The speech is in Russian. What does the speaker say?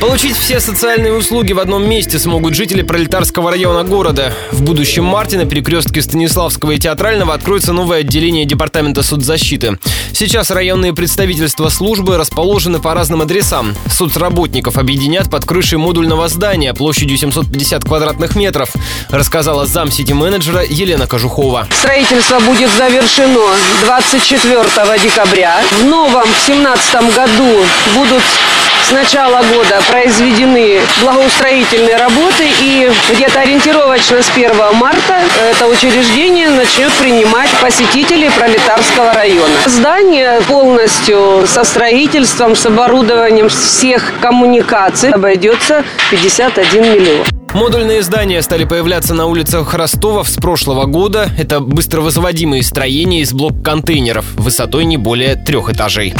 Получить все социальные услуги в одном месте смогут жители пролетарского района города. В будущем марте на перекрестке Станиславского и Театрального откроется новое отделение Департамента соцзащиты. Сейчас районные представительства службы расположены по разным адресам. Соцработников объединят под крышей модульного здания площадью 750 квадратных метров, рассказала зам сити-менеджера Елена Кожухова. Строительство будет завершено 24 декабря. В новом, в 2017 году будут с начала года произведены благоустроительные работы и где-то ориентировочно с 1 марта это учреждение начнет принимать посетителей Пролетарского района. Здание полностью со строительством, с оборудованием всех коммуникаций обойдется 51 миллион. Модульные здания стали появляться на улицах Ростова с прошлого года. Это быстровозводимые строения из блок-контейнеров высотой не более трех этажей.